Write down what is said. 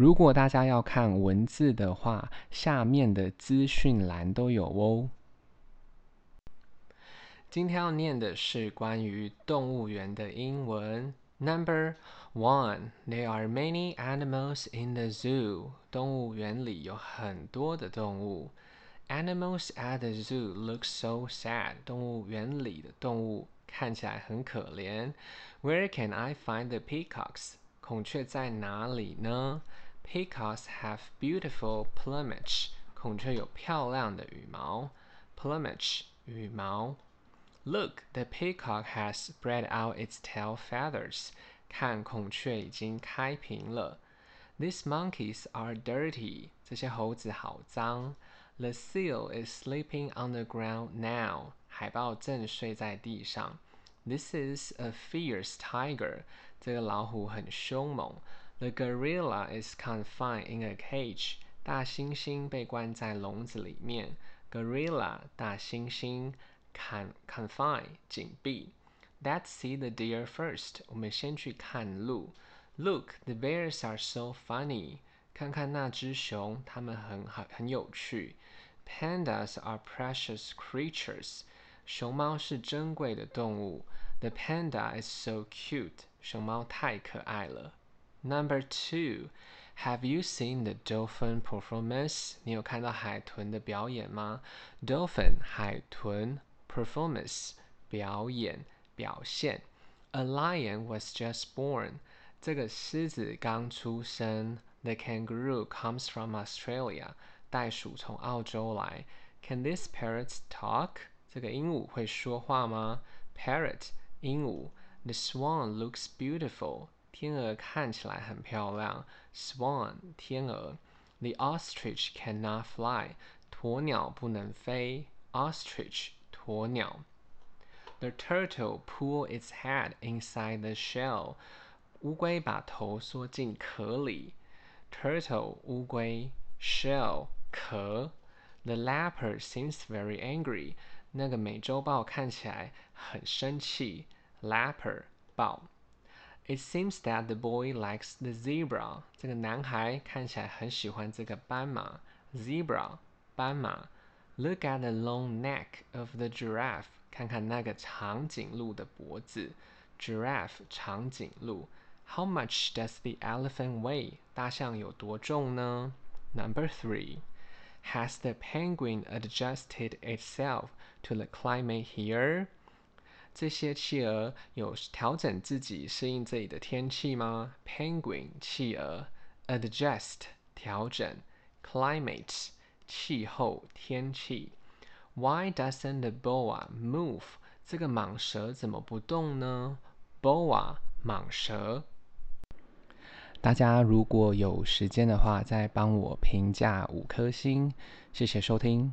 如果大家要看文字的话，下面的资讯栏都有哦。今天要念的是关于动物园的英文。Number one, there are many animals in the zoo. 动物园里有很多的动物。Animals at the zoo look so sad. 动物园里的动物看起来很可怜。Where can I find the peacocks? 孔雀在哪里呢 ？Peacocks have beautiful plumage. 孔雀有漂亮的羽毛。Plumage 羽毛。Look, the peacock has spread out its tail feathers. 看，孔雀已经开屏了。These monkeys are dirty. 这些猴子好脏。The seal is sleeping on the ground now. 海豹正睡在地上。This is a fierce tiger. 这个老虎很凶猛。 The gorilla is confined in a cage. 大猩猩被关在笼子里面。Gorilla 大猩猩。Con confine 紧闭。Let's see the deer first。我们先去看鹿。Look, the bears are so funny。看看那只熊，它们很很很有趣。Pandas are precious creatures。熊猫是珍贵的动物。The panda is so cute。熊猫太可爱了。 Number two。Have you seen the dolphin performance？你有看到海豚的表演吗？Dolphin 海豚。performance 表演表现。A lion was just born，这个狮子刚出生。The kangaroo comes from Australia，袋鼠从澳洲来。Can these parrots talk？这个鹦鹉会说话吗？Parrot 鹦鹉。The swan looks beautiful， 天鹅看起来很漂亮。Swan 天鹅。The ostrich cannot fly，鸵鸟不能飞。Ostrich 鸵鸟。The turtle pull its head inside the shell。乌龟把头缩进壳里。Turtle 乌龟，shell 壳。The leopard seems very angry。那个美洲豹看起来很生气。Leopard 豹。 It seems that the boy likes the zebra。这个男孩看起来很喜欢这个斑马。Zebra 斑马。Look at the long neck of the giraffe，看看那个长颈鹿的脖子。Giraffe 长颈鹿。How much does the elephant weigh？大象有多重呢？Number three. Has the penguin adjusted itself to the climate here？ 这些企鹅有调整自己适应这里的天气吗？Penguin 企鹅，adjust 调整，climate 气候天气。Why doesn't the boa move？这个蟒蛇怎么不动呢？Boa 蟒蛇。大家如果有时间的话，再帮我评价五颗星，谢谢收听。